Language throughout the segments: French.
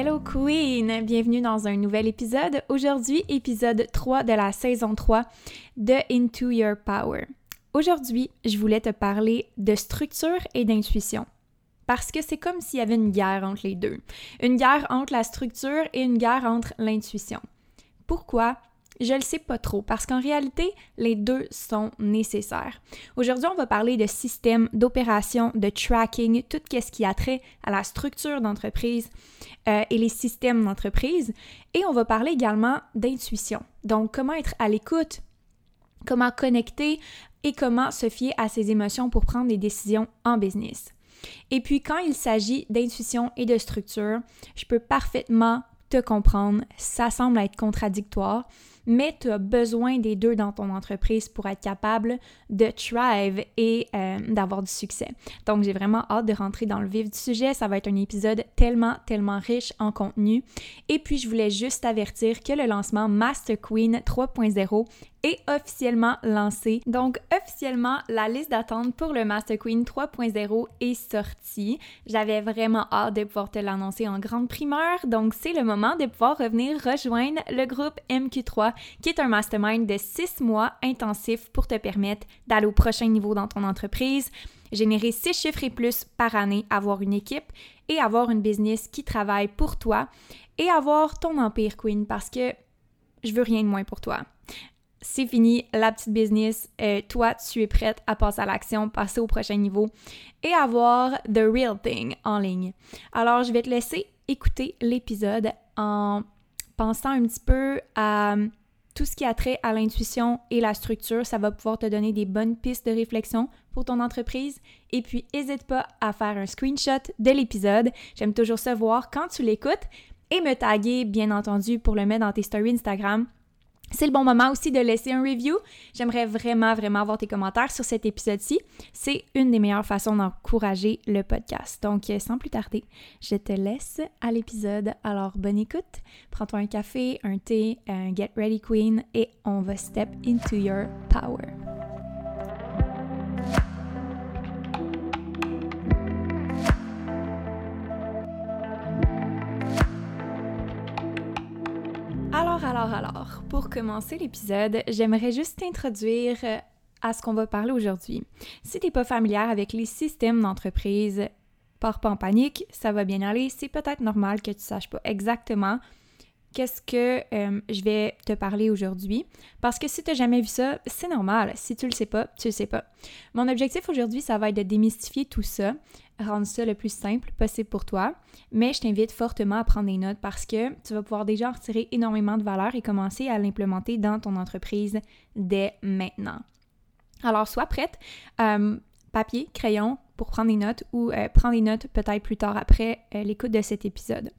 Hello Queen! Bienvenue dans un nouvel épisode. Aujourd'hui, épisode 3 de la saison 3 de Into Your Power. Aujourd'hui, je voulais te parler de structure et d'intuition. Parce que c'est comme s'il y avait une guerre entre les deux. Une guerre entre la structure et une guerre entre l'intuition. Pourquoi? Je le sais pas trop parce qu'en réalité, les deux sont nécessaires. Aujourd'hui, on va parler de système d'opération, de tracking, tout ce qui a trait à la structure d'entreprise euh, et les systèmes d'entreprise. Et on va parler également d'intuition. Donc, comment être à l'écoute, comment connecter et comment se fier à ses émotions pour prendre des décisions en business. Et puis, quand il s'agit d'intuition et de structure, je peux parfaitement te comprendre. Ça semble être contradictoire, mais tu as besoin des deux dans ton entreprise pour être capable de thrive et euh, d'avoir du succès. Donc, j'ai vraiment hâte de rentrer dans le vif du sujet. Ça va être un épisode tellement, tellement riche en contenu. Et puis, je voulais juste avertir que le lancement Master Queen 3.0 est officiellement lancé. Donc, officiellement, la liste d'attente pour le Master Queen 3.0 est sortie. J'avais vraiment hâte de pouvoir te l'annoncer en grande primeur. Donc, c'est le moment de pouvoir revenir rejoindre le groupe MQ3, qui est un mastermind de six mois intensif pour te permettre d'aller au prochain niveau dans ton entreprise, générer six chiffres et plus par année, avoir une équipe et avoir une business qui travaille pour toi et avoir ton empire queen parce que je veux rien de moins pour toi c'est fini, la petite business, euh, toi, tu es prête à passer à l'action, passer au prochain niveau et avoir the real thing en ligne. Alors, je vais te laisser écouter l'épisode en pensant un petit peu à tout ce qui a trait à l'intuition et la structure. Ça va pouvoir te donner des bonnes pistes de réflexion pour ton entreprise. Et puis, n'hésite pas à faire un screenshot de l'épisode. J'aime toujours savoir quand tu l'écoutes et me taguer, bien entendu, pour le mettre dans tes stories Instagram c'est le bon moment aussi de laisser un review. J'aimerais vraiment, vraiment avoir tes commentaires sur cet épisode-ci. C'est une des meilleures façons d'encourager le podcast. Donc, euh, sans plus tarder, je te laisse à l'épisode. Alors, bonne écoute. Prends-toi un café, un thé, un Get Ready Queen et on va step into your power. Alors, alors, alors, pour commencer l'épisode, j'aimerais juste t'introduire euh, à ce qu'on va parler aujourd'hui. Si t'es pas familière avec les systèmes d'entreprise, pars pas en panique, ça va bien aller. C'est peut-être normal que tu saches pas exactement qu'est-ce que euh, je vais te parler aujourd'hui. Parce que si tu n'as jamais vu ça, c'est normal. Si tu le sais pas, tu le sais pas. Mon objectif aujourd'hui, ça va être de démystifier tout ça, rendre ça le plus simple possible pour toi. Mais je t'invite fortement à prendre des notes parce que tu vas pouvoir déjà en retirer énormément de valeur et commencer à l'implémenter dans ton entreprise dès maintenant. Alors, sois prête. Euh, papier, crayon pour prendre des notes ou euh, prendre des notes peut-être plus tard après l'écoute de cet épisode.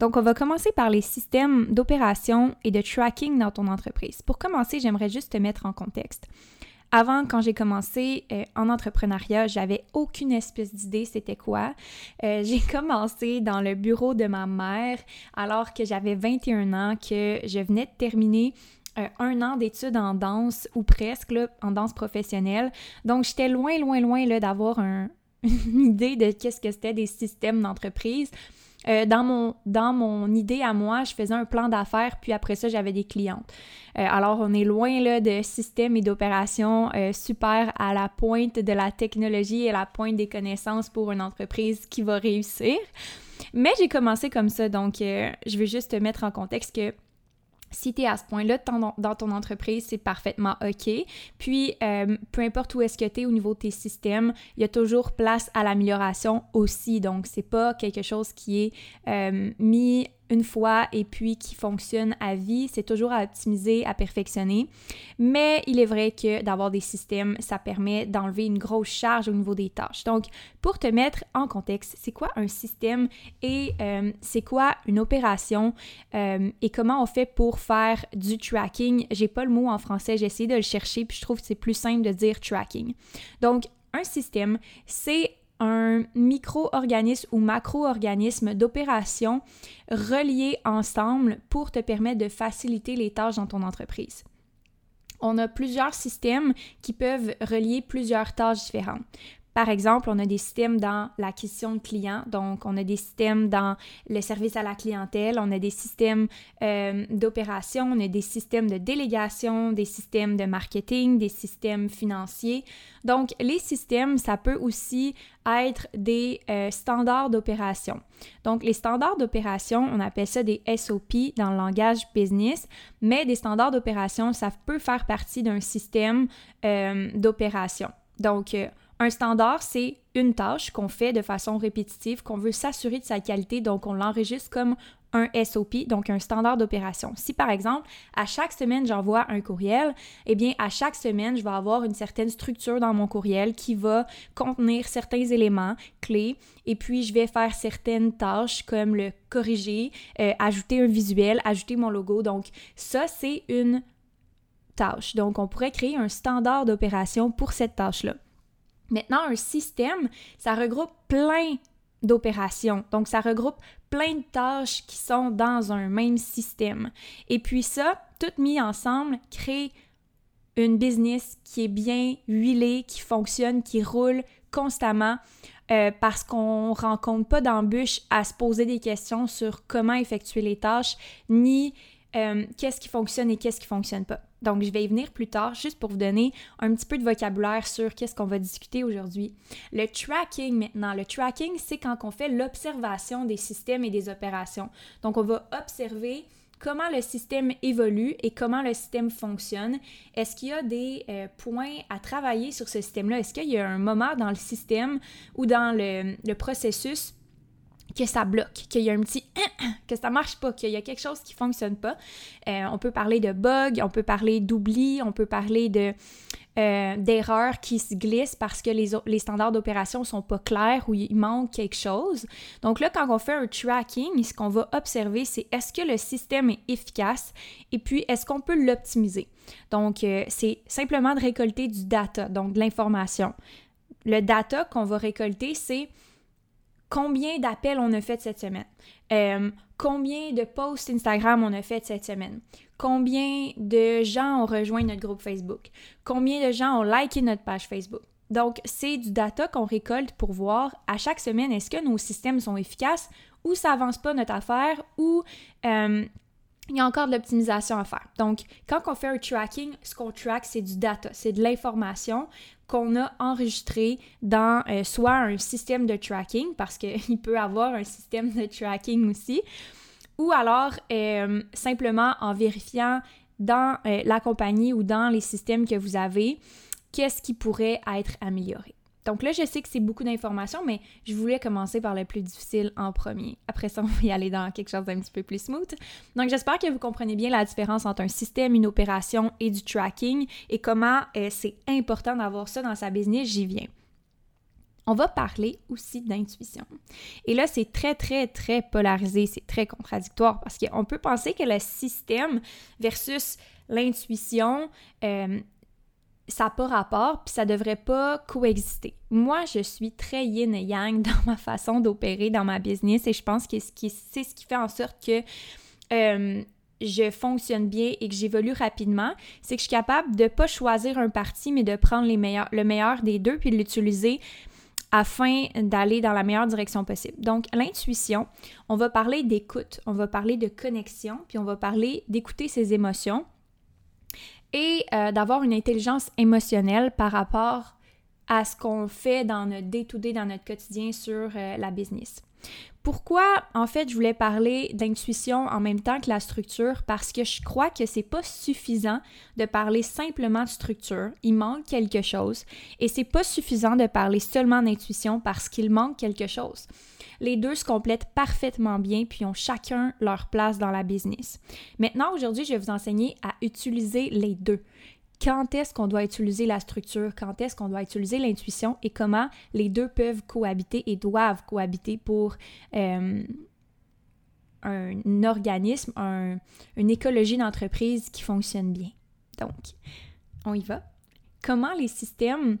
Donc, on va commencer par les systèmes d'opération et de tracking dans ton entreprise. Pour commencer, j'aimerais juste te mettre en contexte. Avant, quand j'ai commencé euh, en entrepreneuriat, j'avais aucune espèce d'idée c'était quoi. Euh, j'ai commencé dans le bureau de ma mère alors que j'avais 21 ans, que je venais de terminer euh, un an d'études en danse ou presque en danse professionnelle. Donc j'étais loin, loin, loin d'avoir une idée de qu'est-ce que c'était des systèmes d'entreprise. Euh, dans, mon, dans mon idée à moi, je faisais un plan d'affaires, puis après ça, j'avais des clientes. Euh, alors, on est loin là, de systèmes et d'opérations euh, super à la pointe de la technologie et à la pointe des connaissances pour une entreprise qui va réussir. Mais j'ai commencé comme ça, donc je veux juste te mettre en contexte que si tu es à ce point-là dans ton entreprise, c'est parfaitement OK. Puis, euh, peu importe où est-ce que tu es au niveau de tes systèmes, il y a toujours place à l'amélioration aussi. Donc, c'est pas quelque chose qui est euh, mis une fois et puis qui fonctionne à vie. C'est toujours à optimiser, à perfectionner. Mais il est vrai que d'avoir des systèmes, ça permet d'enlever une grosse charge au niveau des tâches. Donc, pour te mettre en contexte, c'est quoi un système et euh, c'est quoi une opération euh, et comment on fait pour faire du tracking? J'ai pas le mot en français, j'ai essayé de le chercher puis je trouve que c'est plus simple de dire tracking. Donc, un système, c'est un micro-organisme ou macro-organisme d'opération reliés ensemble pour te permettre de faciliter les tâches dans ton entreprise. On a plusieurs systèmes qui peuvent relier plusieurs tâches différentes. Par exemple, on a des systèmes dans l'acquisition de clients, donc on a des systèmes dans le service à la clientèle, on a des systèmes euh, d'opération, on a des systèmes de délégation, des systèmes de marketing, des systèmes financiers. Donc, les systèmes, ça peut aussi être des euh, standards d'opération. Donc, les standards d'opération, on appelle ça des SOP dans le langage business, mais des standards d'opération, ça peut faire partie d'un système euh, d'opération. Donc, un standard, c'est une tâche qu'on fait de façon répétitive, qu'on veut s'assurer de sa qualité, donc on l'enregistre comme un SOP, donc un standard d'opération. Si par exemple, à chaque semaine, j'envoie un courriel, eh bien, à chaque semaine, je vais avoir une certaine structure dans mon courriel qui va contenir certains éléments clés et puis je vais faire certaines tâches comme le corriger, euh, ajouter un visuel, ajouter mon logo. Donc, ça, c'est une tâche. Donc, on pourrait créer un standard d'opération pour cette tâche-là. Maintenant, un système, ça regroupe plein d'opérations. Donc, ça regroupe plein de tâches qui sont dans un même système. Et puis ça, tout mis ensemble, crée une business qui est bien huilée, qui fonctionne, qui roule constamment. Euh, parce qu'on rencontre pas d'embûches à se poser des questions sur comment effectuer les tâches, ni euh, qu'est-ce qui fonctionne et qu'est-ce qui fonctionne pas. Donc, je vais y venir plus tard, juste pour vous donner un petit peu de vocabulaire sur qu'est-ce qu'on va discuter aujourd'hui. Le tracking maintenant. Le tracking, c'est quand on fait l'observation des systèmes et des opérations. Donc, on va observer comment le système évolue et comment le système fonctionne. Est-ce qu'il y a des euh, points à travailler sur ce système-là? Est-ce qu'il y a un moment dans le système ou dans le processus que ça bloque, qu'il y a un petit que ça marche pas, qu'il y a quelque chose qui fonctionne pas. Euh, on peut parler de bugs, on peut parler d'oubli, on peut parler de euh, d'erreurs qui se glissent parce que les, les standards d'opération sont pas clairs ou il manque quelque chose. Donc là, quand on fait un tracking, ce qu'on va observer, c'est est-ce que le système est efficace et puis est-ce qu'on peut l'optimiser. Donc, euh, c'est simplement de récolter du data, donc de l'information. Le data qu'on va récolter, c'est combien d'appels on a fait cette semaine, euh, combien de posts Instagram on a fait cette semaine, combien de gens ont rejoint notre groupe Facebook, combien de gens ont liké notre page Facebook? Donc, c'est du data qu'on récolte pour voir à chaque semaine est-ce que nos systèmes sont efficaces ou ça avance pas notre affaire ou euh, il y a encore de l'optimisation à faire. Donc, quand on fait un tracking, ce qu'on track, c'est du data, c'est de l'information qu'on a enregistré dans euh, soit un système de tracking, parce qu'il peut avoir un système de tracking aussi, ou alors euh, simplement en vérifiant dans euh, la compagnie ou dans les systèmes que vous avez, qu'est-ce qui pourrait être amélioré. Donc là, je sais que c'est beaucoup d'informations, mais je voulais commencer par le plus difficile en premier. Après ça, on va y aller dans quelque chose d'un petit peu plus smooth. Donc j'espère que vous comprenez bien la différence entre un système, une opération et du tracking et comment euh, c'est important d'avoir ça dans sa business. J'y viens. On va parler aussi d'intuition. Et là, c'est très, très, très polarisé, c'est très contradictoire parce qu'on peut penser que le système versus l'intuition, euh, ça n'a pas rapport, puis ça devrait pas coexister. Moi, je suis très yin et yang dans ma façon d'opérer dans ma business et je pense que c'est ce qui fait en sorte que euh, je fonctionne bien et que j'évolue rapidement, c'est que je suis capable de pas choisir un parti, mais de prendre le meilleur des deux puis de l'utiliser afin d'aller dans la meilleure direction possible. Donc, l'intuition, on va parler d'écoute, on va parler de connexion, puis on va parler d'écouter ses émotions et euh, d'avoir une intelligence émotionnelle par rapport à ce qu'on fait dans notre day-to-day, dans notre quotidien sur euh, la business. Pourquoi, en fait, je voulais parler d'intuition en même temps que la structure? Parce que je crois que c'est pas suffisant de parler simplement de structure. Il manque quelque chose. Et c'est pas suffisant de parler seulement d'intuition parce qu'il manque quelque chose. Les deux se complètent parfaitement bien puis ont chacun leur place dans la business. Maintenant, aujourd'hui, je vais vous enseigner à utiliser les deux quand est-ce qu'on doit utiliser la structure, quand est-ce qu'on doit utiliser l'intuition et comment les deux peuvent cohabiter et doivent cohabiter pour euh, un organisme, une écologie d'entreprise qui fonctionne bien. Donc, on y va. Comment les systèmes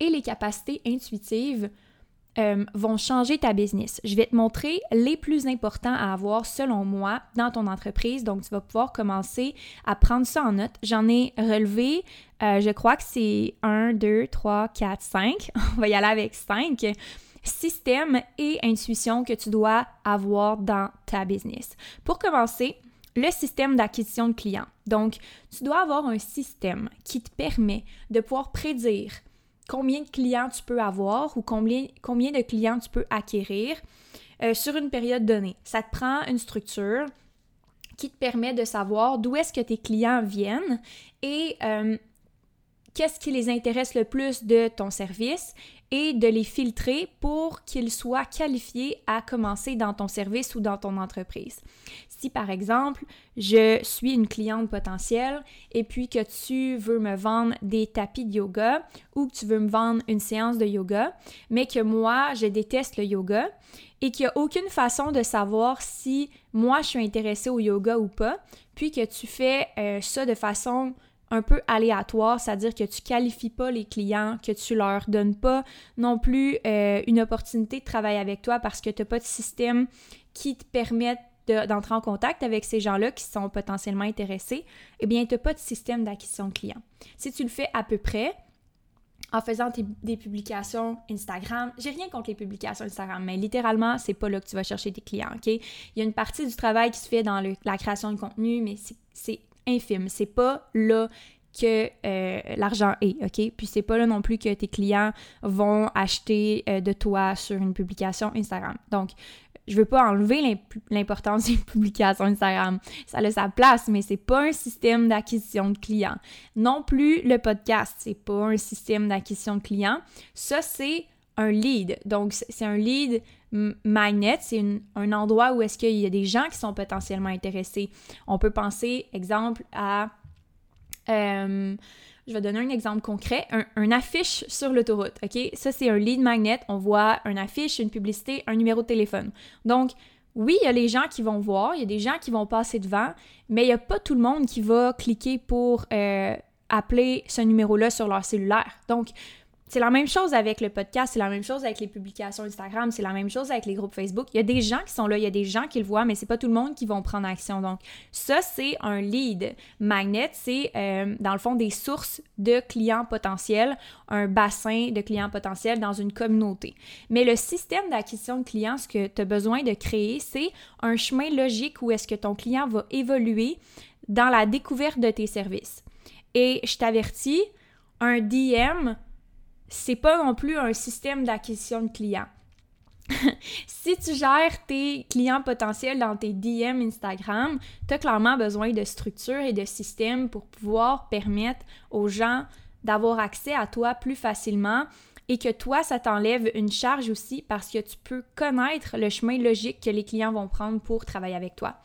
et les capacités intuitives euh, vont changer ta business. Je vais te montrer les plus importants à avoir selon moi dans ton entreprise. Donc, tu vas pouvoir commencer à prendre ça en note. J'en ai relevé, euh, je crois que c'est 1, 2, 3, 4, 5. On va y aller avec 5 systèmes et intuitions que tu dois avoir dans ta business. Pour commencer, le système d'acquisition de clients. Donc, tu dois avoir un système qui te permet de pouvoir prédire combien de clients tu peux avoir ou combien, de clients tu peux acquérir euh, sur une période donnée. Ça te prend une structure qui te permet de savoir d'où est-ce que tes clients viennent et euh, qu'est-ce qui les intéresse le plus de ton service et de les filtrer pour qu'ils soient qualifiés à commencer dans ton service ou dans ton entreprise. Si par exemple, je suis une cliente potentielle et puis que tu veux me vendre des tapis de yoga ou que tu veux me vendre une séance de yoga, mais que moi, je déteste le yoga et qu'il n'y a aucune façon de savoir si moi, je suis intéressée au yoga ou pas, puis que tu fais euh, ça de façon un peu aléatoire, c'est-à-dire que tu qualifies pas les clients, que tu leur donnes pas non plus euh, une opportunité de travailler avec toi parce que tu n'as pas de système qui te permette d'entrer en contact avec ces gens-là qui sont potentiellement intéressés, eh bien, tu n'as pas de système d'acquisition de clients. Si tu le fais à peu près, en faisant des publications Instagram. J'ai rien contre les publications Instagram, mais littéralement, c'est pas là que tu vas chercher tes clients, OK? Il y a une partie du travail qui se fait dans la création de contenu, mais c'est infime. C'est pas là que euh, l'argent est, OK? Puis c'est pas là non plus que tes clients vont acheter euh, de toi sur une publication Instagram. Donc, je veux pas enlever l'importance des publications Instagram. Ça a sa place, mais c'est pas un système d'acquisition de clients. Non plus le podcast, c'est pas un système d'acquisition de clients. Ça, c'est un lead. Donc, c'est un lead magnet, c'est un endroit où est-ce qu'il y a des gens qui sont potentiellement intéressés. On peut penser, exemple, à... Euh, je vais donner un exemple concret, un, affiche sur l'autoroute, OK? Ça, c'est un lead magnet. On voit un affiche, une publicité, un numéro de téléphone. Donc, oui, il y a les gens qui vont voir, il y a des gens qui vont passer devant, mais il n'y a pas tout le monde qui va cliquer pour euh, appeler ce numéro-là sur leur cellulaire. Donc, c'est la même chose avec le podcast, c'est la même chose avec les publications Instagram, c'est la même chose avec les groupes Facebook. Il y a des gens qui sont là, il y a des gens qui le voient, mais c'est pas tout le monde qui vont prendre action. Donc, ça, c'est un lead magnet, c'est euh, dans le fond des sources de clients potentiels, un bassin de clients potentiels dans une communauté. Mais le système d'acquisition de clients, ce que tu as besoin de créer, c'est un chemin logique où est-ce que ton client va évoluer dans la découverte de tes services. Et je t'avertis, un DM c'est pas non plus un système d'acquisition de clients. si tu gères tes clients potentiels dans tes DM Instagram, tu as clairement besoin de structure et de système pour pouvoir permettre aux gens d'avoir accès à toi plus facilement et que toi, ça t'enlève une charge aussi parce que tu peux connaître le chemin logique que les clients vont prendre pour travailler avec toi.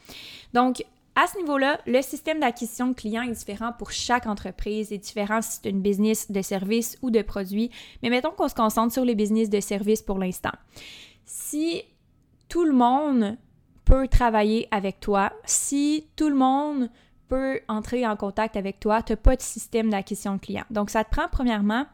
Donc, à ce niveau-là, le système d'acquisition de clients est différent pour chaque entreprise, est différent si c'est une business de services ou de produits, mais mettons qu'on se concentre sur les business de services pour l'instant. Si tout le monde peut travailler avec toi, si tout le monde peut entrer en contact avec toi, tu n'as pas de système d'acquisition de clients. Donc, ça te prend premièrement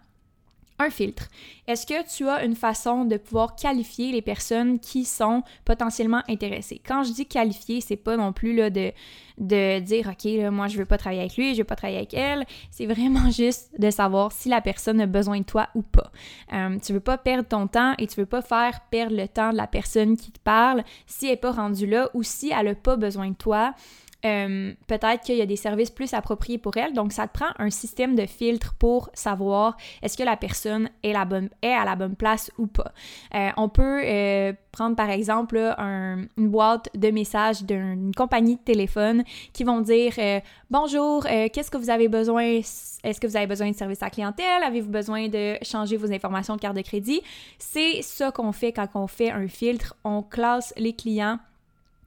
un filtre. Est-ce que tu as une façon de pouvoir qualifier les personnes qui sont potentiellement intéressées? Quand je dis qualifier, c'est pas non plus là, de, de dire OK, moi je veux pas travailler avec lui, je veux pas travailler avec elle. C'est vraiment juste de savoir si la personne a besoin de toi ou pas. Euh, tu veux pas perdre ton temps et tu veux pas faire perdre le temps de la personne qui te parle si elle n'est pas rendue là ou si elle a pas besoin de toi. Euh, peut-être qu'il y a des services plus appropriés pour elle. Donc, ça te prend un système de filtre pour savoir est-ce que la personne est, à la bonne place ou pas. Euh, on peut euh, prendre par exemple une boîte de messages d'une compagnie de téléphone qui vont dire Bonjour, qu'est-ce que vous avez besoin? Est-ce que vous avez besoin de service à clientèle? Avez-vous besoin de changer vos informations de carte de crédit C'est ça qu'on fait quand on fait un filtre. On classe les clients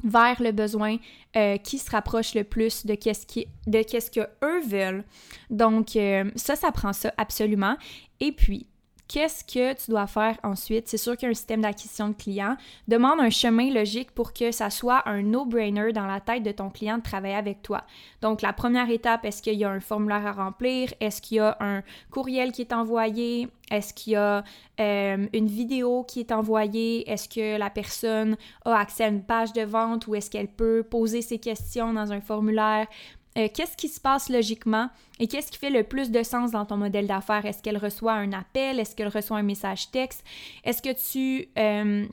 vers le besoin euh, qui se rapproche le plus de qu'est-ce qui, de que eux veulent. Donc euh, ça, ça prend ça absolument. Et puis Qu'est-ce que tu dois faire ensuite? C'est sûr qu'il y a un système d'acquisition de clients. Demande un chemin logique pour que ça soit un no-brainer dans la tête de ton client de travailler avec toi. Donc, la première étape, est-ce qu'il y a un formulaire à remplir? Est-ce qu'il y a un courriel qui est envoyé? Est-ce qu'il y a euh, une vidéo qui est envoyée? Est-ce que la personne a accès à une page de vente ou est-ce qu'elle peut poser ses questions dans un formulaire? Euh, qu'est-ce qui se passe logiquement et qu'est-ce qui fait le plus de sens dans ton modèle d'affaires? Est-ce qu'elle reçoit un appel? Est-ce qu'elle reçoit un message texte? Est-ce que tu euh,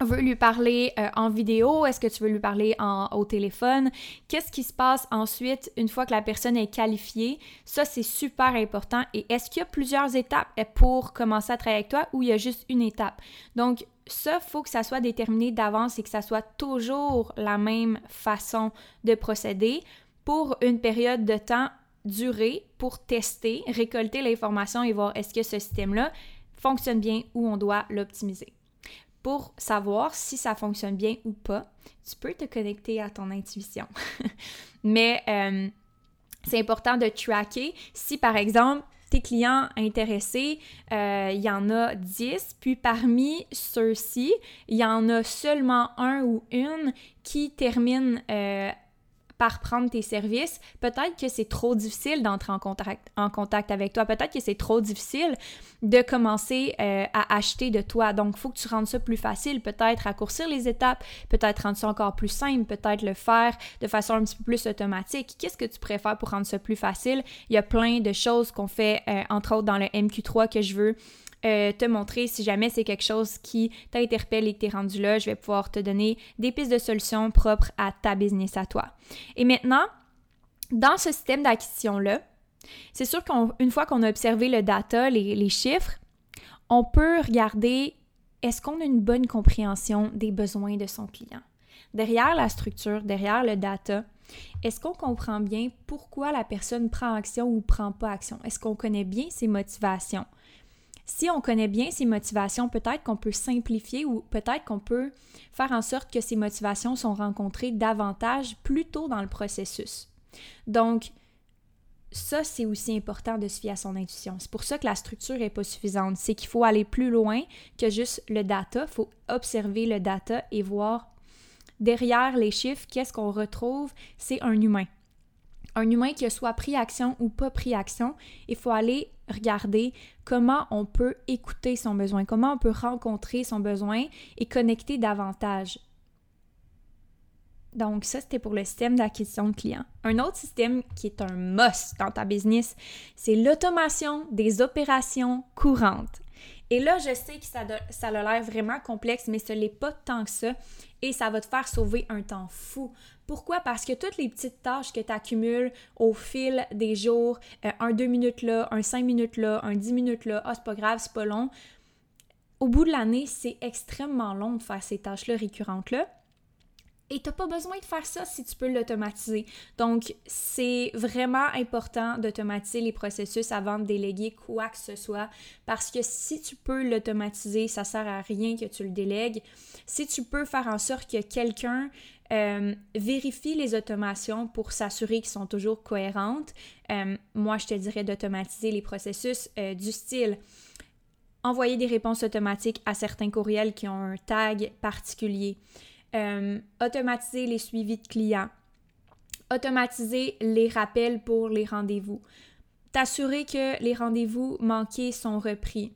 veux lui parler euh, en vidéo? Est-ce que tu veux lui parler au téléphone? Qu'est-ce qui se passe ensuite une fois que la personne est qualifiée? Ça, c'est super important. Et est-ce qu'il y a plusieurs étapes pour commencer à travailler avec toi ou il y a juste une étape? Donc, ça, il faut que ça soit déterminé d'avance et que ça soit toujours la même façon de procéder pour une période de temps durée pour tester, récolter l'information et voir est-ce que ce système-là fonctionne bien ou on doit l'optimiser. Pour savoir si ça fonctionne bien ou pas, tu peux te connecter à ton intuition. Mais euh, c'est important de tracker si par exemple tes clients intéressés, euh, il y en a 10, puis parmi ceux-ci, il y en a seulement un ou une qui termine euh, par prendre tes services, peut-être que c'est trop difficile d'entrer en contact, avec toi. Peut-être que c'est trop difficile de commencer euh, à acheter de toi. Donc, il faut que tu rendes ça plus facile. Peut-être raccourcir les étapes, peut-être rendre ça encore plus simple, peut-être le faire de façon un petit peu plus automatique. Qu'est-ce que tu préfères pour rendre ça plus facile? Il y a plein de choses qu'on fait, euh, entre autres dans le MQ3 que je veux euh, te montrer si jamais c'est quelque chose qui t'interpelle et que tu es rendu là. Je vais pouvoir te donner des pistes de solutions propres à ta business à toi. Et maintenant, dans ce système d'acquisition-là, c'est sûr qu'une fois qu'on a observé le data, les, les chiffres, on peut regarder est-ce qu'on a une bonne compréhension des besoins de son client? Derrière la structure, derrière le data, est-ce qu'on comprend bien pourquoi la personne prend action ou prend pas action? Est-ce qu'on connaît bien ses motivations? Si on connaît bien ses motivations, peut-être qu'on peut simplifier ou peut-être qu'on peut faire en sorte que ces motivations sont rencontrées davantage plus tôt dans le processus. Donc, ça, c'est aussi important de se fier à son intuition. C'est pour ça que la structure n'est pas suffisante. C'est qu'il faut aller plus loin que juste le data. Il faut observer le data et voir derrière les chiffres, qu'est-ce qu'on retrouve? C'est un humain un humain qui a soit pris action ou pas pris action, il faut aller regarder comment on peut écouter son besoin, comment on peut rencontrer son besoin et connecter davantage. Donc ça, c'était pour le système d'acquisition de clients. Un autre système qui est un must dans ta business, c'est l'automation des opérations courantes. Et là, je sais que ça, ça a l'air vraiment complexe, mais ce n'est pas tant que ça. Et ça va te faire sauver un temps fou. Pourquoi? Parce que toutes les petites tâches que tu accumules au fil des jours, euh, un 2 minutes là, un 5 minutes là, un 10 minutes là, ah, c'est pas grave, c'est pas long. Au bout de l'année, c'est extrêmement long de faire ces tâches-là récurrentes-là. Et tu n'as pas besoin de faire ça si tu peux l'automatiser. Donc, c'est vraiment important d'automatiser les processus avant de déléguer quoi que ce soit. Parce que si tu peux l'automatiser, ça sert à rien que tu le délègues. Si tu peux faire en sorte que quelqu'un euh, vérifie les automations pour s'assurer qu'ils sont toujours cohérentes, euh, moi, je te dirais d'automatiser les processus euh, du style envoyer des réponses automatiques à certains courriels qui ont un tag particulier. Automatiser les suivis de clients, automatiser les rappels pour les rendez-vous, t'assurer que les rendez-vous manqués sont repris,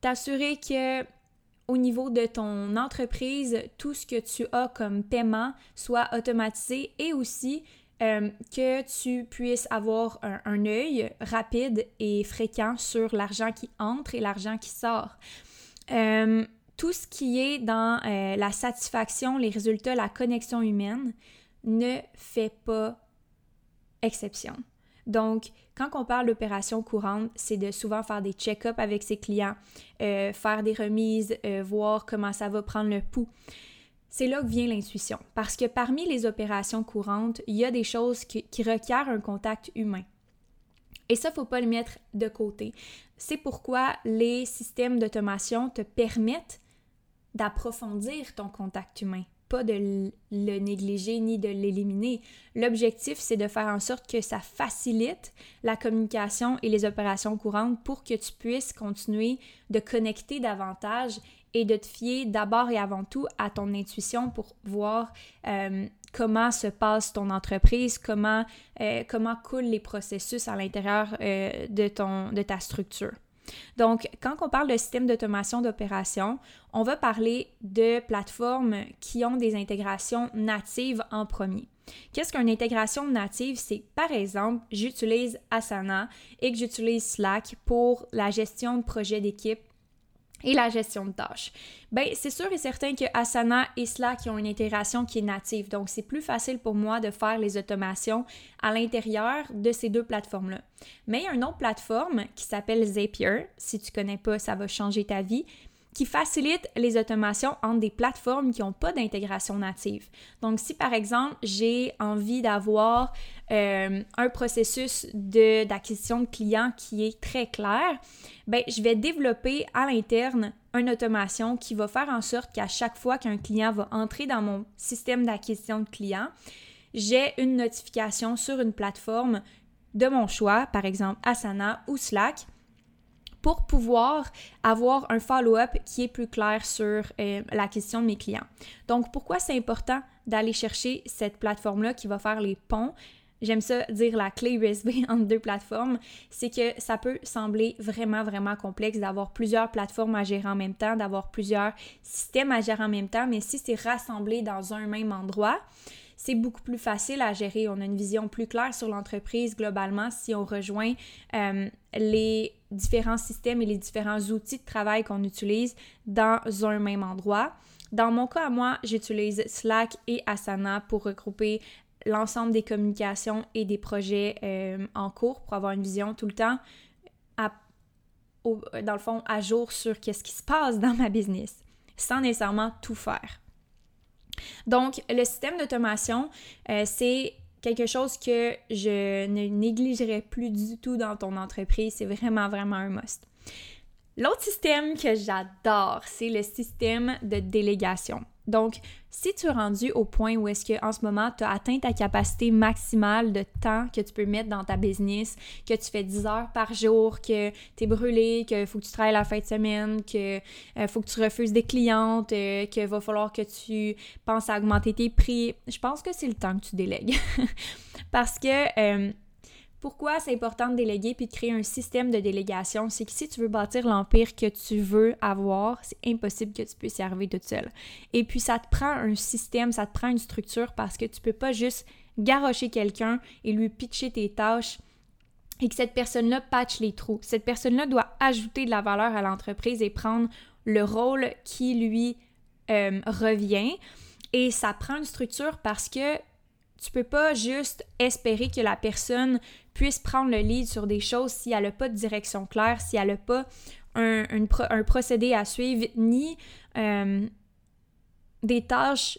t'assurer que au niveau de ton entreprise, tout ce que tu as comme paiement soit automatisé et aussi euh, que tu puisses avoir un, œil rapide et fréquent sur l'argent qui entre et l'argent qui sort. Euh, tout ce qui est dans euh, la satisfaction, les résultats, la connexion humaine ne fait pas exception. Donc, quand on parle d'opération courante, c'est de souvent faire des check-ups avec ses clients, faire des remises, voir comment ça va prendre le pouls. C'est là que vient l'intuition, parce que parmi les opérations courantes, il y a des choses qui, requièrent un contact humain. Et ça, faut pas le mettre de côté. C'est pourquoi les systèmes d'automation te permettent d'approfondir ton contact humain, pas de le négliger ni de l'éliminer. L'objectif, c'est de faire en sorte que ça facilite la communication et les opérations courantes pour que tu puisses continuer de connecter davantage et de te fier d'abord et avant tout à ton intuition pour voir euh, comment se passe ton entreprise, comment, euh, coulent les processus à l'intérieur euh, de, de ta structure. Donc, quand on parle de système d'automation d'opération, on va parler de plateformes qui ont des intégrations natives en premier. Qu'est-ce qu'une intégration native? C'est par exemple, j'utilise Asana et que j'utilise Slack pour la gestion de projets d'équipe et la gestion de tâches. Ben, c'est sûr et certain que Asana et Slack ont une intégration qui est native, donc c'est plus facile pour moi de faire les automations à l'intérieur de ces deux plateformes-là. Mais il y a une autre plateforme qui s'appelle Zapier. Si tu connais pas, ça va changer ta vie qui facilite les automations entre des plateformes qui n'ont pas d'intégration native. Donc, si par exemple, j'ai envie d'avoir euh, un processus d'acquisition de, clients qui est très clair, ben, je vais développer à l'interne une automation qui va faire en sorte qu'à chaque fois qu'un client va entrer dans mon système d'acquisition de clients, j'ai une notification sur une plateforme de mon choix, par exemple Asana ou Slack, pour pouvoir avoir un follow-up qui est plus clair sur euh, la question de mes clients. Donc, pourquoi c'est important d'aller chercher cette plateforme-là qui va faire les ponts? J'aime ça dire la clé USB entre deux plateformes, c'est que ça peut sembler vraiment, vraiment complexe d'avoir plusieurs plateformes à gérer en même temps, d'avoir plusieurs systèmes à gérer en même temps, mais si c'est rassemblé dans un même endroit, c'est beaucoup plus facile à gérer. On a une vision plus claire sur l'entreprise globalement si on rejoint euh, les différents systèmes et les différents outils de travail qu'on utilise dans un même endroit. Dans mon cas à moi, j'utilise Slack et Asana pour regrouper l'ensemble des communications et des projets euh, en cours pour avoir une vision tout le temps dans le fond à jour sur qu'est-ce qui se passe dans ma business sans nécessairement tout faire. Donc, le système d'automation, euh, c'est quelque chose que je ne négligerai plus du tout dans ton entreprise. C'est vraiment, vraiment un must. L'autre système que j'adore, c'est le système de délégation. Donc, si tu es rendu au point où est-ce que en ce moment tu as atteint ta capacité maximale de temps que tu peux mettre dans ta business, que tu fais 10 heures par jour, que tu es brûlé, qu'il faut que tu travailles la fin de semaine, que euh, faut que tu refuses des clientes, euh, qu'il va falloir que tu penses à augmenter tes prix, je pense que c'est le temps que tu délègues. Parce que euh, pourquoi c'est important de déléguer puis de créer un système de délégation? C'est que si tu veux bâtir l'empire que tu veux avoir, c'est impossible que tu puisses y arriver toute seule. Et puis ça te prend un système, ça te prend une structure parce que tu peux pas juste garrocher quelqu'un et lui pitcher tes tâches et que cette personne-là patche les trous. Cette personne-là doit ajouter de la valeur à l'entreprise et prendre le rôle qui lui euh, revient. Et ça prend une structure parce que tu peux pas juste espérer que la personne puisse prendre le lead sur des choses si elle n'a pas de direction claire, si elle n'a pas un, procédé à suivre, ni euh, des tâches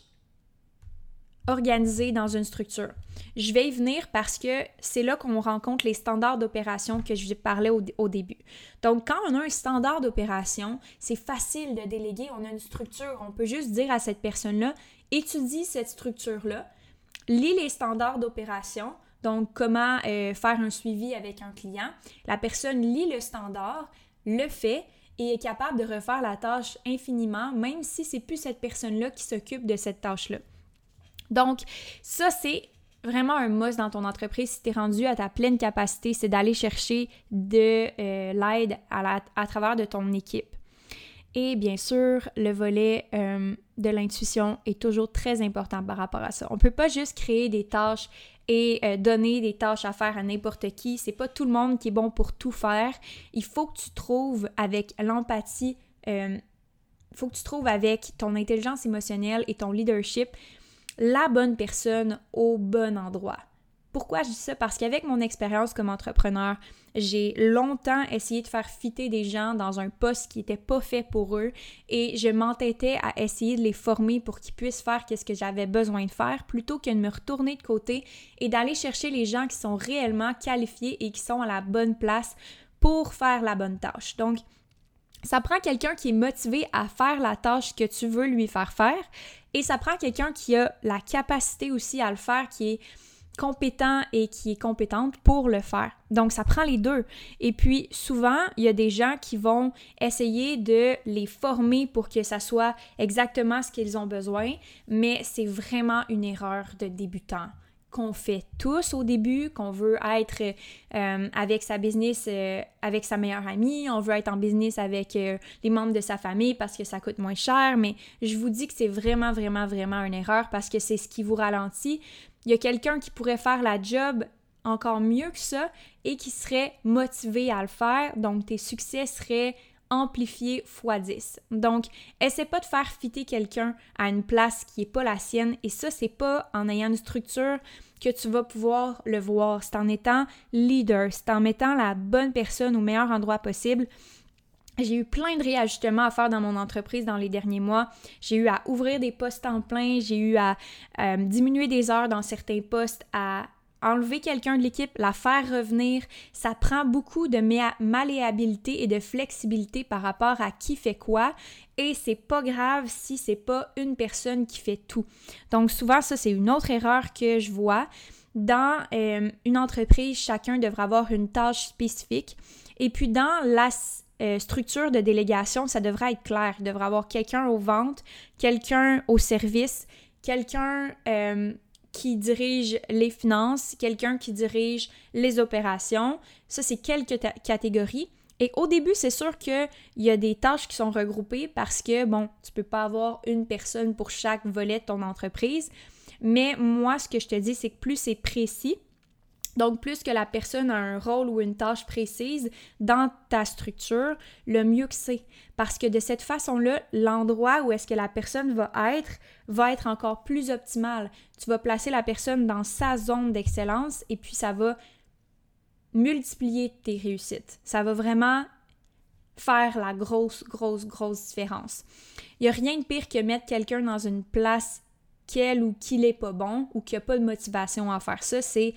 organisées dans une structure. Je vais y venir parce que c'est là qu'on rencontre les standards d'opération que je parlais au, au, début. Donc, quand on a un standard d'opération, c'est facile de déléguer, on a une structure, on peut juste dire à cette personne-là, étudie cette structure-là, lis les standards d'opération, donc comment euh, faire un suivi avec un client. La personne lit le standard, le fait et est capable de refaire la tâche infiniment, même si c'est plus cette personne-là qui s'occupe de cette tâche-là. Donc, ça, c'est vraiment un must dans ton entreprise si tu es rendu à ta pleine capacité, c'est d'aller chercher de euh, l'aide à, travers de ton équipe. Et bien sûr, le volet euh, de l'intuition est toujours très important par rapport à ça. On ne peut pas juste créer des tâches et euh, donner des tâches à faire à n'importe qui. C'est pas tout le monde qui est bon pour tout faire. Il faut que tu trouves avec l'empathie, il faut que tu trouves avec ton intelligence émotionnelle et ton leadership la bonne personne au bon endroit. Pourquoi je dis ça? Parce qu'avec mon expérience comme entrepreneur, j'ai longtemps essayé de faire fitter des gens dans un poste qui n'était pas fait pour eux et je m'entêtais à essayer de les former pour qu'ils puissent faire ce que j'avais besoin de faire plutôt que de me retourner de côté et d'aller chercher les gens qui sont réellement qualifiés et qui sont à la bonne place pour faire la bonne tâche. Donc, ça prend quelqu'un qui est motivé à faire la tâche que tu veux lui faire faire et ça prend quelqu'un qui a la capacité aussi à le faire, qui est compétent et qui est compétente pour le faire. Donc, ça prend les deux. Et puis, souvent, il y a des gens qui vont essayer de les former pour que ça soit exactement ce qu'ils ont besoin, mais c'est vraiment une erreur de débutant qu'on fait tous au début, qu'on veut être euh, avec sa business, euh, avec sa meilleure amie, on veut être en business avec euh, les membres de sa famille parce que ça coûte moins cher, mais je vous dis que c'est vraiment, vraiment, vraiment une erreur parce que c'est ce qui vous ralentit, il y a quelqu'un qui pourrait faire la job encore mieux que ça et qui serait motivé à le faire. Donc, tes succès seraient amplifiés x 10. Donc, essaie pas de faire fitter quelqu'un à une place qui est pas la sienne et ça, c'est pas en ayant une structure que tu vas pouvoir le voir. C'est en étant leader, c'est en mettant la bonne personne au meilleur endroit possible. J'ai eu plein de réajustements à faire dans mon entreprise dans les derniers mois. J'ai eu à ouvrir des postes en plein, j'ai eu à euh, diminuer des heures dans certains postes, à enlever quelqu'un de l'équipe, la faire revenir. Ça prend beaucoup de malléabilité et de flexibilité par rapport à qui fait quoi. Et c'est pas grave si c'est pas une personne qui fait tout. Donc souvent, ça, c'est une autre erreur que je vois. Dans euh, une entreprise, chacun devrait avoir une tâche spécifique. Et puis dans la euh, structure de délégation, ça devrait être clair. Il devrait avoir quelqu'un aux ventes, quelqu'un au service, quelqu'un euh, qui dirige les finances, quelqu'un qui dirige les opérations. Ça, c'est quelques catégories. Et au début, c'est sûr qu'il y a des tâches qui sont regroupées parce que, bon, tu peux pas avoir une personne pour chaque volet de ton entreprise. Mais moi, ce que je te dis, c'est que plus c'est précis, donc, plus que la personne a un rôle ou une tâche précise dans ta structure, le mieux que c'est. Parce que de cette façon-là, l'endroit où est-ce que la personne va être va être encore plus optimal. Tu vas placer la personne dans sa zone d'excellence et puis ça va multiplier tes réussites. Ça va vraiment faire la grosse, grosse, grosse différence. Il n'y a rien de pire que mettre quelqu'un dans une place qu'elle ou qu'il n'est pas bon ou qui n'a pas de motivation à faire ça. C'est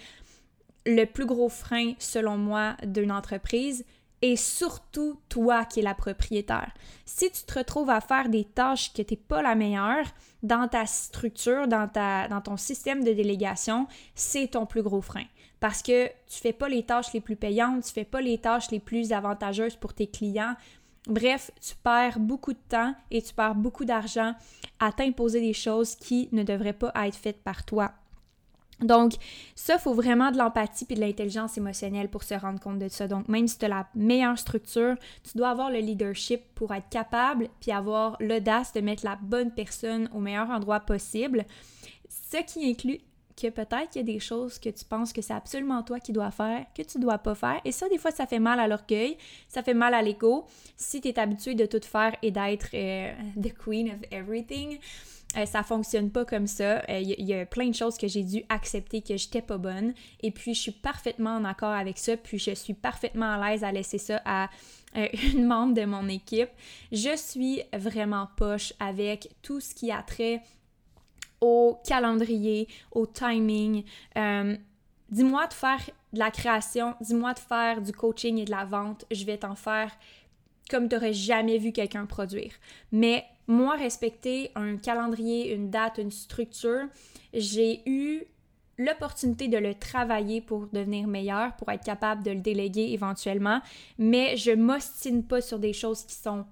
le plus gros frein, selon moi, d'une entreprise et surtout toi qui es la propriétaire. Si tu te retrouves à faire des tâches que tu n'es pas la meilleure dans ta structure, dans, ta, dans ton système de délégation, c'est ton plus gros frein. Parce que tu fais pas les tâches les plus payantes, tu fais pas les tâches les plus avantageuses pour tes clients. Bref, tu perds beaucoup de temps et tu perds beaucoup d'argent à t'imposer des choses qui ne devraient pas être faites par toi. Donc, ça, il faut vraiment de l'empathie et de l'intelligence émotionnelle pour se rendre compte de ça. Donc, même si tu as la meilleure structure, tu dois avoir le leadership pour être capable puis avoir l'audace de mettre la bonne personne au meilleur endroit possible. Ce qui inclut que peut-être qu'il y a des choses que tu penses que c'est absolument toi qui dois faire, que tu dois pas faire. Et ça, des fois, ça fait mal à l'orgueil, ça fait mal à l'ego. Si tu es habitué de tout faire et d'être euh, the queen of everything, euh, ça fonctionne pas comme ça. Il euh, y, a plein de choses que j'ai dû accepter que j'étais pas bonne. Et puis, je suis parfaitement en accord avec ça. Puis, je suis parfaitement à l'aise à laisser ça à euh, une membre de mon équipe. Je suis vraiment poche avec tout ce qui a trait au calendrier, au timing. dis-moi de faire de la création, dis-moi de faire du coaching et de la vente. Je vais t'en faire comme tu n'aurais jamais vu quelqu'un produire. Mais moi, respecter un calendrier, une date, une structure, j'ai eu l'opportunité de le travailler pour devenir meilleur, pour être capable de le déléguer éventuellement, mais je m'ostine pas sur des choses qui sont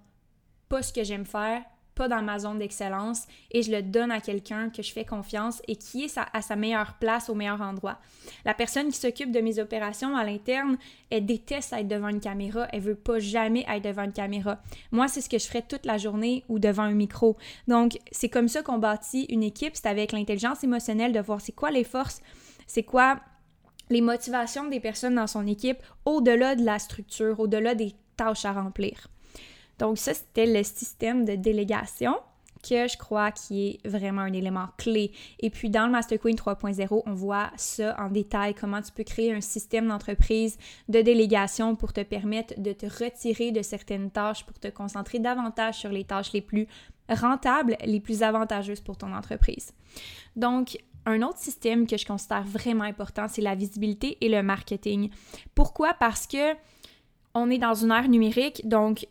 pas ce que j'aime faire, pas dans ma zone d'excellence et je le donne à quelqu'un que je fais confiance et qui est à sa meilleure place, au meilleur endroit. La personne qui s'occupe de mes opérations à l'interne, elle déteste être devant une caméra, elle veut pas jamais être devant une caméra. Moi, c'est ce que je ferais toute la journée ou devant un micro. Donc, c'est comme ça qu'on bâtit une équipe, c'est avec l'intelligence émotionnelle de voir c'est quoi les forces, c'est quoi les motivations des personnes dans son équipe au-delà de la structure, au-delà des tâches à remplir. Donc ça, c'était le système de délégation que je crois qui est vraiment un élément clé. Et puis dans le Master Queen 3.0, on voit ça en détail, comment tu peux créer un système d'entreprise de délégation pour te permettre de te retirer de certaines tâches, pour te concentrer davantage sur les tâches les plus rentables, les plus avantageuses pour ton entreprise. Donc, un autre système que je considère vraiment important, c'est la visibilité et le marketing. Pourquoi? Parce que on est dans une ère numérique, donc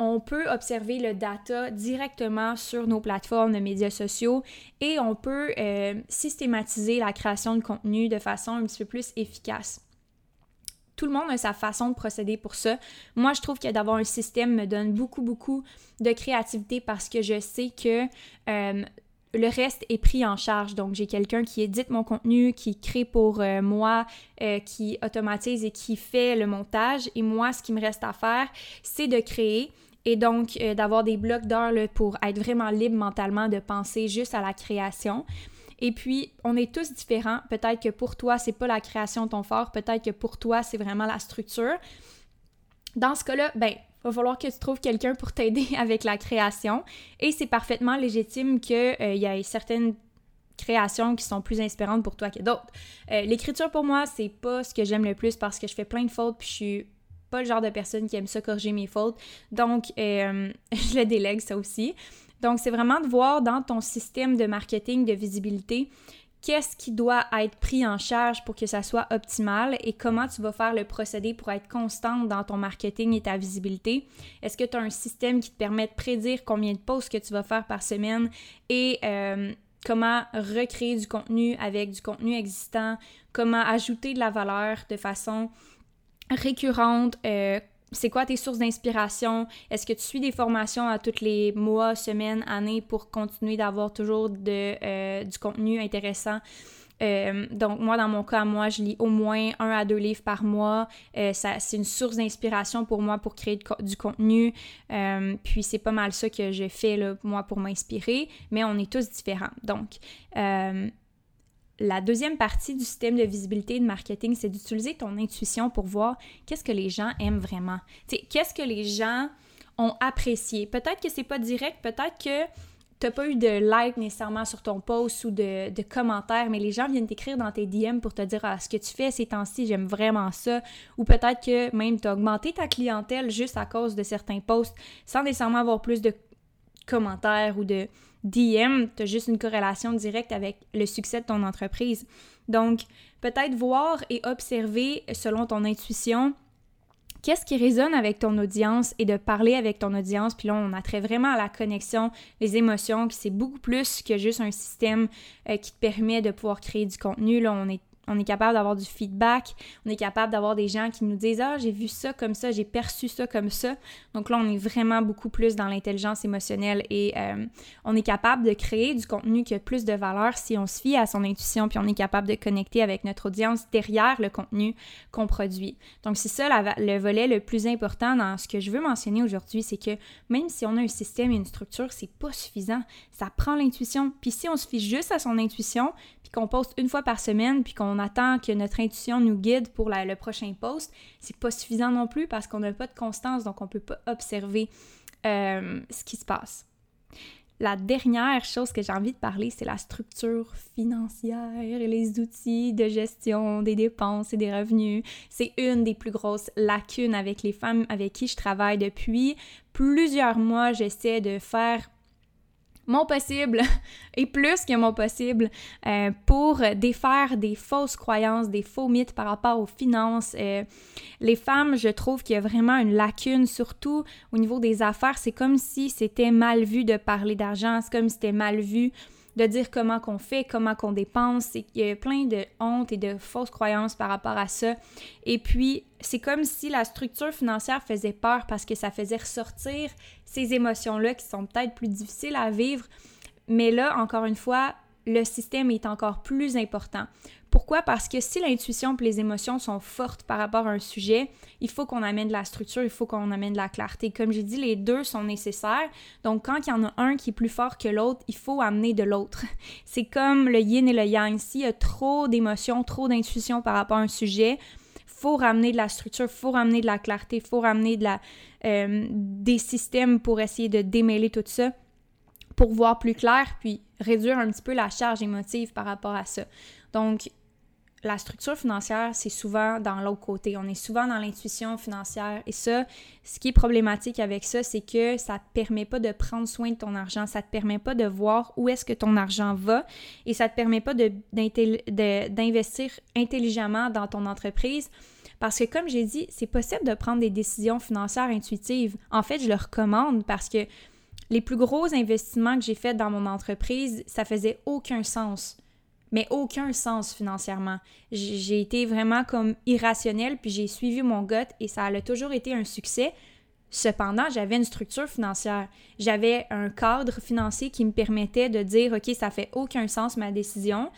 on peut observer le data directement sur nos plateformes de médias sociaux et on peut euh, systématiser la création de contenu de façon un petit peu plus efficace. Tout le monde a sa façon de procéder pour ça. Moi, je trouve que d'avoir un système me donne beaucoup, beaucoup de créativité parce que je sais que euh, le reste est pris en charge. Donc, j'ai quelqu'un qui édite mon contenu, qui crée pour euh, moi, qui automatise et qui fait le montage. Et moi, ce qui me reste à faire, c'est de créer et donc euh, d'avoir des blocs d'heures pour être vraiment libre mentalement de penser juste à la création. Et puis, on est tous différents. Peut-être que pour toi, c'est pas la création ton fort. Peut-être que pour toi, c'est vraiment la structure. Dans ce cas-là, ben, va falloir que tu trouves quelqu'un pour t'aider avec la création. Et c'est parfaitement légitime qu'il euh, y ait certaines créations qui sont plus inspirantes pour toi que d'autres. Euh, l'écriture, pour moi, c'est pas ce que j'aime le plus parce que je fais plein de fautes puis je suis pas le genre de personne qui aime ça corriger mes fautes. Donc, euh, je le délègue ça aussi. Donc, c'est vraiment de voir dans ton système de marketing, de visibilité, qu'est-ce qui doit être pris en charge pour que ça soit optimal et comment tu vas faire le procédé pour être constante dans ton marketing et ta visibilité. Est-ce que tu as un système qui te permet de prédire combien de posts que tu vas faire par semaine et euh, comment recréer du contenu avec du contenu existant, comment ajouter de la valeur de façon récurrente, euh, c'est quoi tes sources d'inspiration? Est-ce que tu suis des formations à tous les mois, semaines, années pour continuer d'avoir toujours de, euh, du contenu intéressant? Euh, donc, moi, dans mon cas, moi, je lis au moins un à deux livres par mois. Euh, c'est une source d'inspiration pour moi pour créer du contenu. puis, c'est pas mal ça que je fais, là, moi, pour m'inspirer. Mais on est tous différents. Donc, la deuxième partie du système de visibilité et de marketing, c'est d'utiliser ton intuition pour voir qu'est-ce que les gens aiment vraiment. Qu'est-ce que les gens ont apprécié. Peut-être que c'est pas direct, peut-être que tu n'as pas eu de like nécessairement sur ton post ou de, commentaires, mais les gens viennent t'écrire dans tes DM pour te dire ah, ce que tu fais ces temps-ci, j'aime vraiment ça. Ou peut-être que même tu as augmenté ta clientèle juste à cause de certains posts sans nécessairement avoir plus de commentaires ou de, DM, tu as juste une corrélation directe avec le succès de ton entreprise. Donc, peut-être voir et observer selon ton intuition qu'est-ce qui résonne avec ton audience et de parler avec ton audience. Puis là, on a très vraiment à la connexion, les émotions, qui c'est beaucoup plus que juste un système euh, qui te permet de pouvoir créer du contenu. Là, on est on est capable d'avoir du feedback, on est capable d'avoir des gens qui nous disent Ah, j'ai vu ça comme ça, j'ai perçu ça comme ça. Donc là, on est vraiment beaucoup plus dans l'intelligence émotionnelle et euh, on est capable de créer du contenu qui a plus de valeur si on se fie à son intuition, puis on est capable de connecter avec notre audience derrière le contenu qu'on produit. Donc c'est ça le volet le plus important dans ce que je veux mentionner aujourd'hui, c'est que même si on a un système et une structure, c'est pas suffisant. Ça prend l'intuition. Puis si on se fie juste à son intuition, puis qu'on poste une fois par semaine, puis qu'on attend que notre intuition nous guide pour le prochain post, c'est pas suffisant non plus parce qu'on n'a pas de constance, donc on peut pas observer euh, ce qui se passe. La dernière chose que j'ai envie de parler, c'est la structure financière et les outils de gestion des dépenses et des revenus. C'est une des plus grosses lacunes avec les femmes avec qui je travaille depuis plusieurs mois. J'essaie de faire mon possible et plus que mon possible euh, pour défaire des fausses croyances, des faux mythes par rapport aux finances. Euh, les femmes, je trouve qu'il y a vraiment une lacune, surtout au niveau des affaires. C'est comme si c'était mal vu de parler d'argent, c'est comme si c'était mal vu de dire comment qu'on fait, comment qu'on dépense. Il y a plein de honte et de fausses croyances par rapport à ça. Et puis, c'est comme si la structure financière faisait peur parce que ça faisait ressortir ces émotions-là qui sont peut-être plus difficiles à vivre. Mais là, encore une fois, le système est encore plus important. Pourquoi? Parce que si l'intuition et les émotions sont fortes par rapport à un sujet, il faut qu'on amène de la structure, il faut qu'on amène de la clarté. Comme j'ai dit, les deux sont nécessaires. Donc, quand il y en a un qui est plus fort que l'autre, il faut amener de l'autre. C'est comme le yin et le yang. S'il y a trop d'émotions, trop d'intuition par rapport à un sujet, faut ramener de la structure, faut ramener de la clarté, faut ramener de la, euh, des systèmes pour essayer de démêler tout ça pour voir plus clair, puis réduire un petit peu la charge émotive par rapport à ça. Donc, la structure financière, c'est souvent dans l'autre côté. On est souvent dans l'intuition financière. Et ça, ce qui est problématique avec ça, c'est que ça ne te permet pas de prendre soin de ton argent. Ça ne te permet pas de voir où est-ce que ton argent va. Et ça ne te permet pas d'investir intelligemment dans ton entreprise. Parce que comme j'ai dit, c'est possible de prendre des décisions financières intuitives. En fait, je le recommande parce que les plus gros investissements que j'ai faits dans mon entreprise, ça faisait aucun sens mais aucun sens financièrement. J'ai été vraiment comme irrationnelle, puis j'ai suivi mon gut et ça a toujours été un succès. Cependant, j'avais une structure financière. J'avais un cadre financier qui me permettait de dire, OK, ça fait aucun sens ma décision,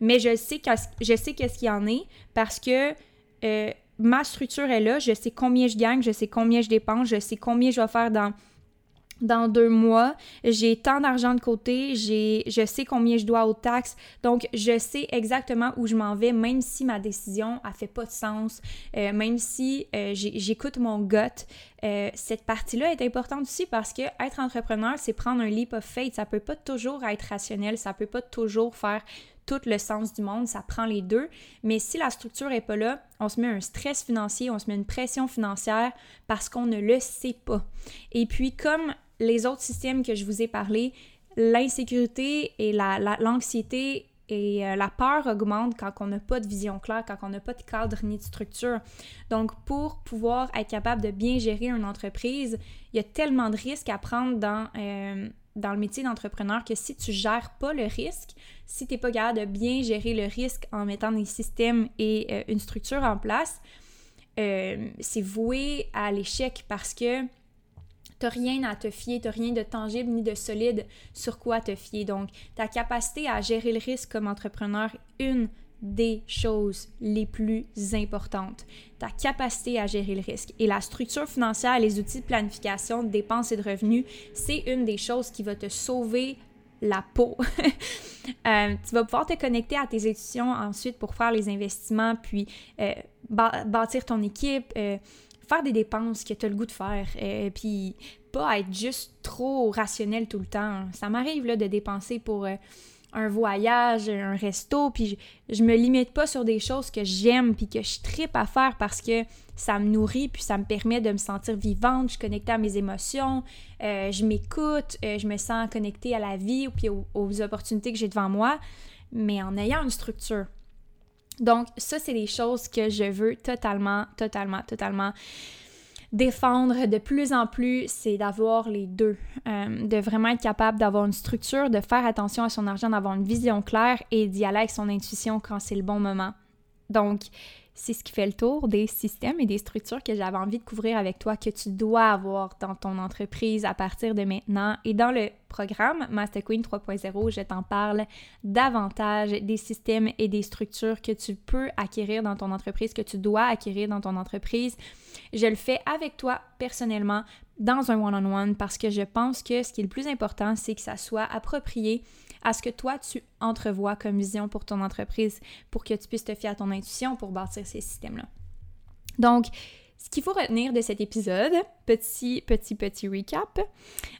mais je sais qu'est-ce qu'il y en est parce que euh, ma structure est là, je sais combien je gagne, je sais combien je dépense, je sais combien je vais faire dans dans deux mois, j'ai tant d'argent de côté, je sais combien je dois aux taxes, donc je sais exactement où je m'en vais, même si ma décision a fait pas de sens, euh, même si euh, j'écoute mon gut. Euh, cette partie-là est importante aussi parce que être entrepreneur, c'est prendre un leap of faith. Ça peut pas toujours être rationnel, ça peut pas toujours faire tout le sens du monde, ça prend les deux. Mais si la structure est pas là, on se met un stress financier, on se met une pression financière parce qu'on ne le sait pas. Et puis, comme les autres systèmes que je vous ai parlé, l'insécurité et l'anxiété et euh, la peur augmentent quand on n'a pas de vision claire, quand on n'a pas de cadre ni de structure. Donc, pour pouvoir être capable de bien gérer une entreprise, il y a tellement de risques à prendre dans, euh, dans le métier d'entrepreneur que si tu gères pas le risque, si tu n'es pas capable de bien gérer le risque en mettant des systèmes et euh, une structure en place, c'est voué à l'échec parce que T'as rien à te fier, t'as rien de tangible ni de solide sur quoi te fier. Donc, ta capacité à gérer le risque comme entrepreneur une des choses les plus importantes. Ta capacité à gérer le risque. Et la structure financière, les outils de planification de dépenses et de revenus, c'est une des choses qui va te sauver la peau. Euh, tu vas pouvoir te connecter à tes institutions ensuite pour faire les investissements, puis euh, bâtir ton équipe, euh, faire des dépenses que tu as le goût de faire, et euh, puis pas être juste trop rationnel tout le temps. Ça m'arrive là, de dépenser pour euh, un voyage, un resto, puis je, me limite pas sur des choses que j'aime puis que je tripe à faire parce que ça me nourrit puis ça me permet de me sentir vivante, je suis connectée à mes émotions, euh, je m'écoute, je me sens connectée à la vie puis aux opportunités que j'ai devant moi, mais en ayant une structure. Donc, ça, c'est des choses que je veux totalement, totalement, totalement défendre de plus en plus, c'est d'avoir les deux, euh, de vraiment être capable d'avoir une structure, de faire attention à son argent, d'avoir une vision claire et d'y aller avec son intuition quand c'est le bon moment. Donc, c'est ce qui fait le tour des systèmes et des structures que j'avais envie de couvrir avec toi, que tu dois avoir dans ton entreprise à partir de maintenant. Et dans le programme Master Queen 3.0, je t'en parle davantage des systèmes et des structures que tu peux acquérir dans ton entreprise, que tu dois acquérir dans ton entreprise. Je le fais avec toi personnellement dans un one-on-one parce que je pense que ce qui est le plus important, c'est que ça soit approprié à ce que toi, tu entrevois comme vision pour ton entreprise pour que tu puisses te fier à ton intuition pour bâtir ces systèmes-là. Donc, ce qu'il faut retenir de cet épisode, petit, petit, petit recap,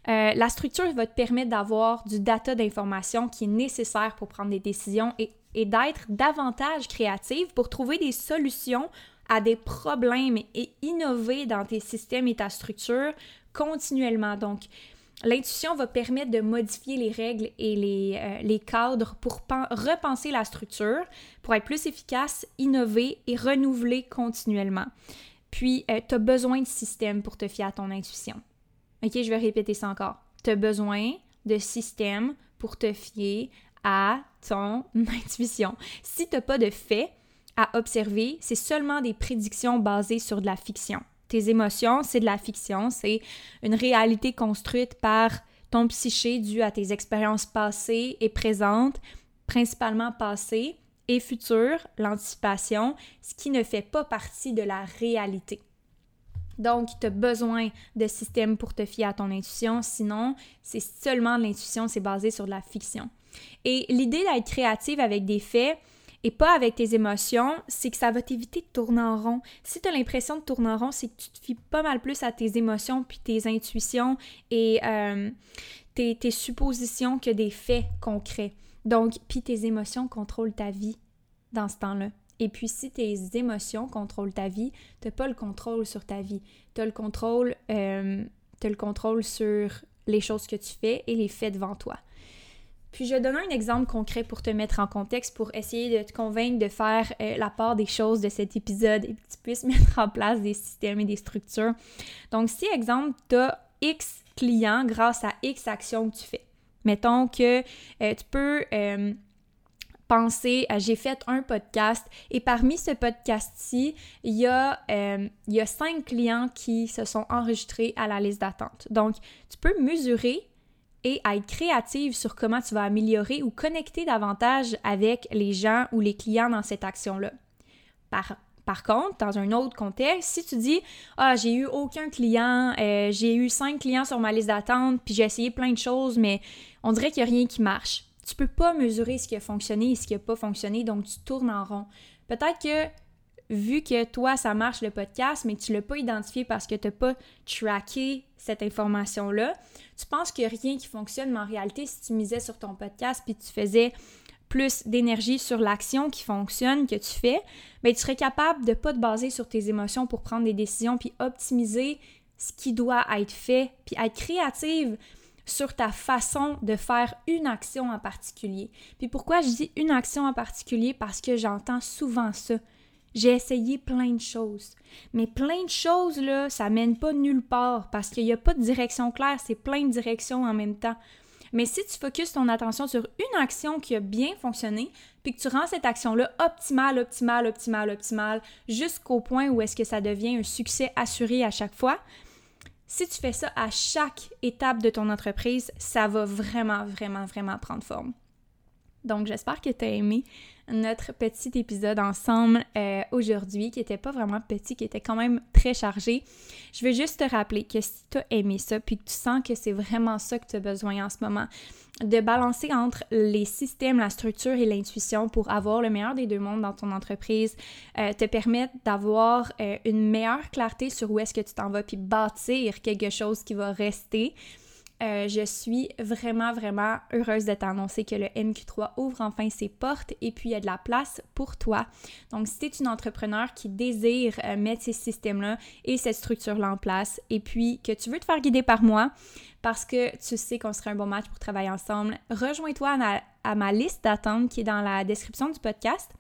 euh, la structure va te permettre d'avoir du data d'information qui est nécessaire pour prendre des décisions et, et d'être davantage créative pour trouver des solutions à des problèmes et innover dans tes systèmes et ta structure continuellement. Donc, L'intuition va permettre de modifier les règles et les, euh, les cadres pour repenser la structure, pour être plus efficace, innover et renouveler continuellement. Puis, euh, tu as besoin de système pour te fier à ton intuition. OK, je vais répéter ça encore. Tu as besoin de système pour te fier à ton intuition. Si tu n'as pas de faits à observer, c'est seulement des prédictions basées sur de la fiction. Tes émotions, c'est de la fiction, c'est une réalité construite par ton psyché due à tes expériences passées et présentes, principalement passées, et futures, l'anticipation, ce qui ne fait pas partie de la réalité. Donc, tu as besoin de systèmes pour te fier à ton intuition, sinon, c'est seulement de l'intuition, c'est basé sur de la fiction. Et l'idée d'être créative avec des faits et pas avec tes émotions, c'est que ça va t'éviter de tourner en rond. Si tu as l'impression de tourner en rond, c'est que tu te fies pas mal plus à tes émotions puis tes intuitions et euh, tes, suppositions que des faits concrets. Donc, puis tes émotions contrôlent ta vie dans ce temps-là. Et puis, si tes émotions contrôlent ta vie, tu n'as pas le contrôle sur ta vie. Tu as le contrôle, euh, le contrôle sur les choses que tu fais et les faits devant toi. Puis je vais donner un exemple concret pour te mettre en contexte, pour essayer de te convaincre de faire euh, la part des choses de cet épisode et que tu puisses mettre en place des systèmes et des structures. Donc si, exemple, tu as X clients grâce à X actions que tu fais. Mettons que euh, tu peux euh, penser à j'ai fait un podcast et parmi ce podcast-ci, il, y y a cinq clients qui se sont enregistrés à la liste d'attente. Donc, tu peux mesurer et à être créative sur comment tu vas améliorer ou connecter davantage avec les gens ou les clients dans cette action-là. Par, par contre, dans un autre contexte, si tu dis Ah, j'ai eu aucun client, euh, j'ai eu cinq clients sur ma liste d'attente, puis j'ai essayé plein de choses, mais on dirait qu'il n'y a rien qui marche. Tu peux pas mesurer ce qui a fonctionné et ce qui n'a pas fonctionné, donc tu tournes en rond. Peut-être que vu que toi, ça marche le podcast, mais que tu ne l'as pas identifié parce que tu n'as pas tracké cette information-là, tu penses qu'il n'y a rien qui fonctionne, mais en réalité, si tu misais sur ton podcast puis tu faisais plus d'énergie sur l'action qui fonctionne, que tu fais, bien, tu serais capable de ne pas te baser sur tes émotions pour prendre des décisions puis optimiser ce qui doit être fait, puis être créative sur ta façon de faire une action en particulier. Puis pourquoi je dis une action en particulier? Parce que j'entends souvent ça. J'ai essayé plein de choses. Mais plein de choses, là, ça mène pas nulle part parce qu'il n'y a pas de direction claire, c'est plein de directions en même temps. Mais si tu focuses ton attention sur une action qui a bien fonctionné, puis que tu rends cette action-là optimale, optimale, optimale, optimale, jusqu'au point où est-ce que ça devient un succès assuré à chaque fois, si tu fais ça à chaque étape de ton entreprise, ça va vraiment, vraiment, vraiment prendre forme. Donc, j'espère que tu as aimé notre petit épisode ensemble euh, aujourd'hui, qui était pas vraiment petit, qui était quand même très chargé. Je veux juste te rappeler que si tu as aimé ça, puis que tu sens que c'est vraiment ça que tu as besoin en ce moment, de balancer entre les systèmes, la structure et l'intuition pour avoir le meilleur des deux mondes dans ton entreprise, euh, te permettre d'avoir euh, une meilleure clarté sur où est-ce que tu t'en vas, puis bâtir quelque chose qui va rester. Euh, je suis vraiment, vraiment heureuse de t'annoncer que le MQ3 ouvre enfin ses portes et puis il y a de la place pour toi. Donc, si tu es une entrepreneur qui désire euh, mettre ces systèmes-là et cette structure-là en place et puis que tu veux te faire guider par moi parce que tu sais qu'on serait un bon match pour travailler ensemble, rejoins-toi à ma liste d'attente qui est dans la description du podcast.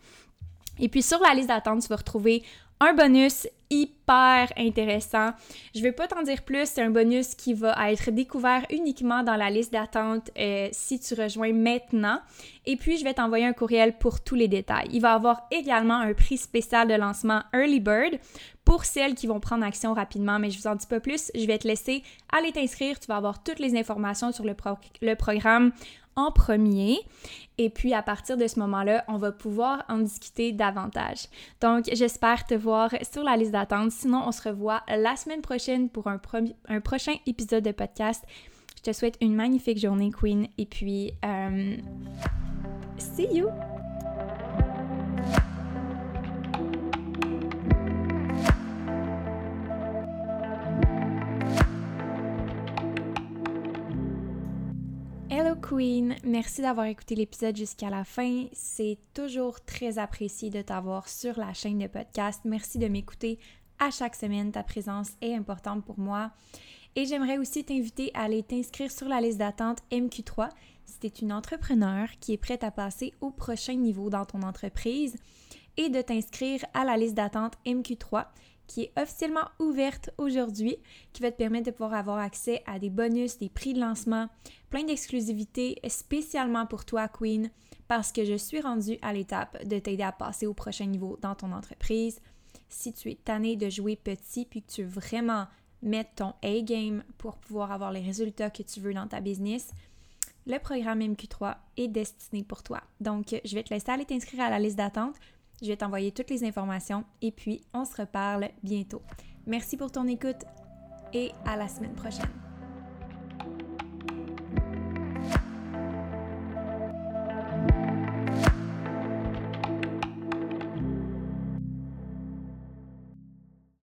Et puis sur la liste d'attente, tu vas retrouver un bonus hyper intéressant. Je ne vais pas t'en dire plus, c'est un bonus qui va être découvert uniquement dans la liste d'attente euh, si tu rejoins maintenant. Et puis, je vais t'envoyer un courriel pour tous les détails. Il va y avoir également un prix spécial de lancement Early Bird pour celles qui vont prendre action rapidement, mais je vous en dis pas plus. Je vais te laisser aller t'inscrire. Tu vas avoir toutes les informations sur le programme en premier. Et puis à partir de ce moment-là, on va pouvoir en discuter davantage. Donc j'espère te voir sur la liste d'attente. Sinon, on se revoit la semaine prochaine pour un, prochain épisode de podcast. Je te souhaite une magnifique journée, Queen. Et puis, euh, see you! Queen, merci d'avoir écouté l'épisode jusqu'à la fin. C'est toujours très apprécié de t'avoir sur la chaîne de podcast. Merci de m'écouter à chaque semaine. Ta présence est importante pour moi. Et j'aimerais aussi t'inviter à aller t'inscrire sur la liste d'attente MQ3 si tu es une entrepreneur qui est prête à passer au prochain niveau dans ton entreprise et de t'inscrire à la liste d'attente MQ3 qui est officiellement ouverte aujourd'hui, qui va te permettre de pouvoir avoir accès à des bonus, des prix de lancement, plein d'exclusivités spécialement pour toi, Queen, parce que je suis rendue à l'étape de t'aider à passer au prochain niveau dans ton entreprise. Si tu es tanné de jouer petit puis que tu veux vraiment mettre ton A-game pour pouvoir avoir les résultats que tu veux dans ta business, le programme MQ3 est destiné pour toi. Donc, je vais te laisser aller t'inscrire à la liste d'attente. Je vais t'envoyer toutes les informations et puis on se reparle bientôt. Merci pour ton écoute et à la semaine prochaine.